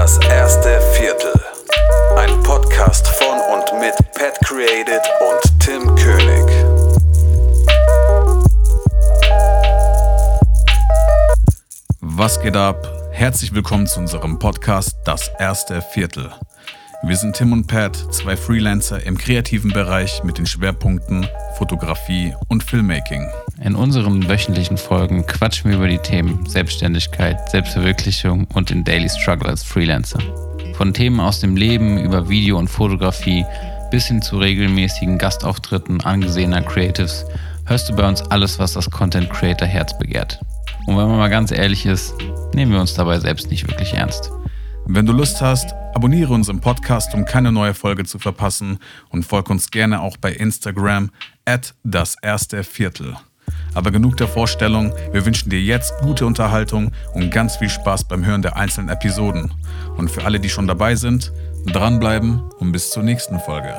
Das erste Viertel. Ein Podcast von und mit Pat Created und Tim König. Was geht ab? Herzlich willkommen zu unserem Podcast Das erste Viertel. Wir sind Tim und Pat, zwei Freelancer im kreativen Bereich mit den Schwerpunkten Fotografie und Filmmaking. In unseren wöchentlichen Folgen quatschen wir über die Themen Selbstständigkeit, Selbstverwirklichung und den Daily Struggle als Freelancer. Von Themen aus dem Leben über Video und Fotografie bis hin zu regelmäßigen Gastauftritten angesehener Creatives hörst du bei uns alles, was das Content Creator Herz begehrt. Und wenn man mal ganz ehrlich ist, nehmen wir uns dabei selbst nicht wirklich ernst. Wenn du Lust hast, abonniere unseren Podcast, um keine neue Folge zu verpassen und folg uns gerne auch bei Instagram at das erste Viertel. Aber genug der Vorstellung, wir wünschen dir jetzt gute Unterhaltung und ganz viel Spaß beim Hören der einzelnen Episoden. Und für alle, die schon dabei sind, dranbleiben und bis zur nächsten Folge.